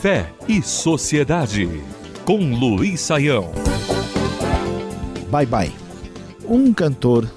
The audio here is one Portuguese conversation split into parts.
Fé e Sociedade, com Luiz Saião. Bye Bye. Um cantor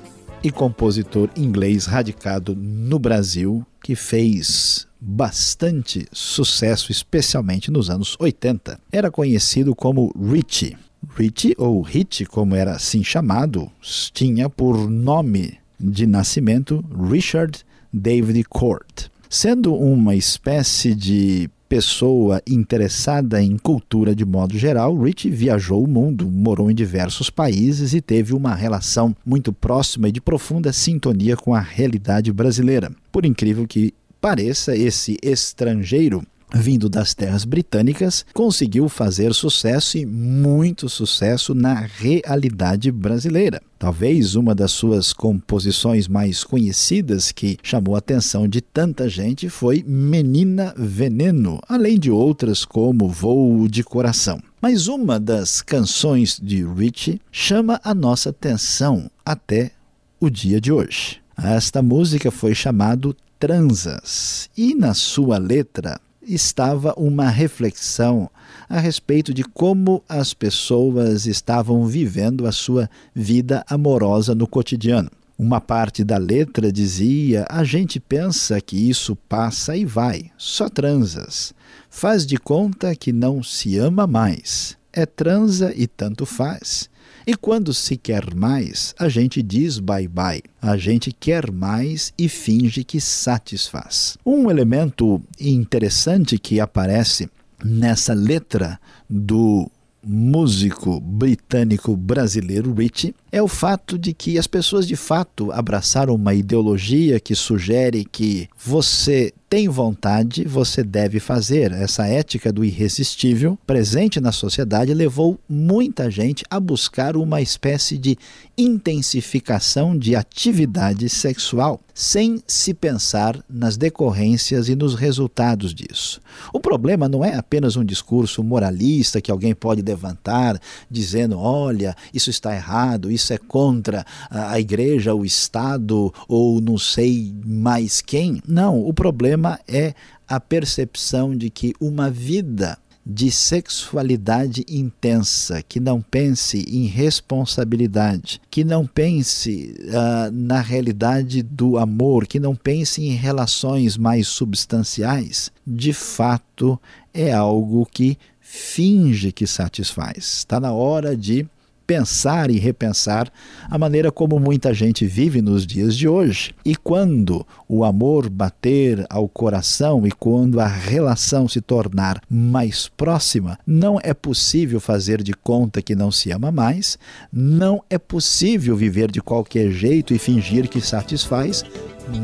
e compositor inglês radicado no Brasil que fez bastante sucesso, especialmente nos anos 80. Era conhecido como Richie. Richie, ou Hit, como era assim chamado, tinha por nome de nascimento Richard David Court. Sendo uma espécie de pessoa interessada em cultura de modo geral, Rich viajou o mundo, morou em diversos países e teve uma relação muito próxima e de profunda sintonia com a realidade brasileira. Por incrível que pareça, esse estrangeiro vindo das terras britânicas, conseguiu fazer sucesso e muito sucesso na realidade brasileira. Talvez uma das suas composições mais conhecidas que chamou a atenção de tanta gente foi Menina Veneno, além de outras como Voo de Coração. Mas uma das canções de Richie chama a nossa atenção até o dia de hoje. Esta música foi chamada Transas e na sua letra estava uma reflexão a respeito de como as pessoas estavam vivendo a sua vida amorosa no cotidiano. Uma parte da letra dizia: a gente pensa que isso passa e vai, só transas. Faz de conta que não se ama mais. É transa e tanto faz. E quando se quer mais, a gente diz bye bye. A gente quer mais e finge que satisfaz. Um elemento interessante que aparece nessa letra do músico britânico brasileiro Richie é o fato de que as pessoas de fato abraçaram uma ideologia que sugere que você tem vontade, você deve fazer. Essa ética do irresistível, presente na sociedade, levou muita gente a buscar uma espécie de intensificação de atividade sexual, sem se pensar nas decorrências e nos resultados disso. O problema não é apenas um discurso moralista que alguém pode levantar dizendo: olha, isso está errado, isso é contra a igreja, o Estado ou não sei mais quem. Não, o problema é a percepção de que uma vida de sexualidade intensa, que não pense em responsabilidade, que não pense uh, na realidade do amor, que não pense em relações mais substanciais, de fato é algo que finge que satisfaz. Está na hora de pensar e repensar a maneira como muita gente vive nos dias de hoje. E quando o amor bater ao coração e quando a relação se tornar mais próxima, não é possível fazer de conta que não se ama mais, não é possível viver de qualquer jeito e fingir que satisfaz,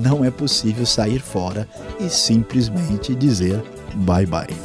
não é possível sair fora e simplesmente dizer bye bye.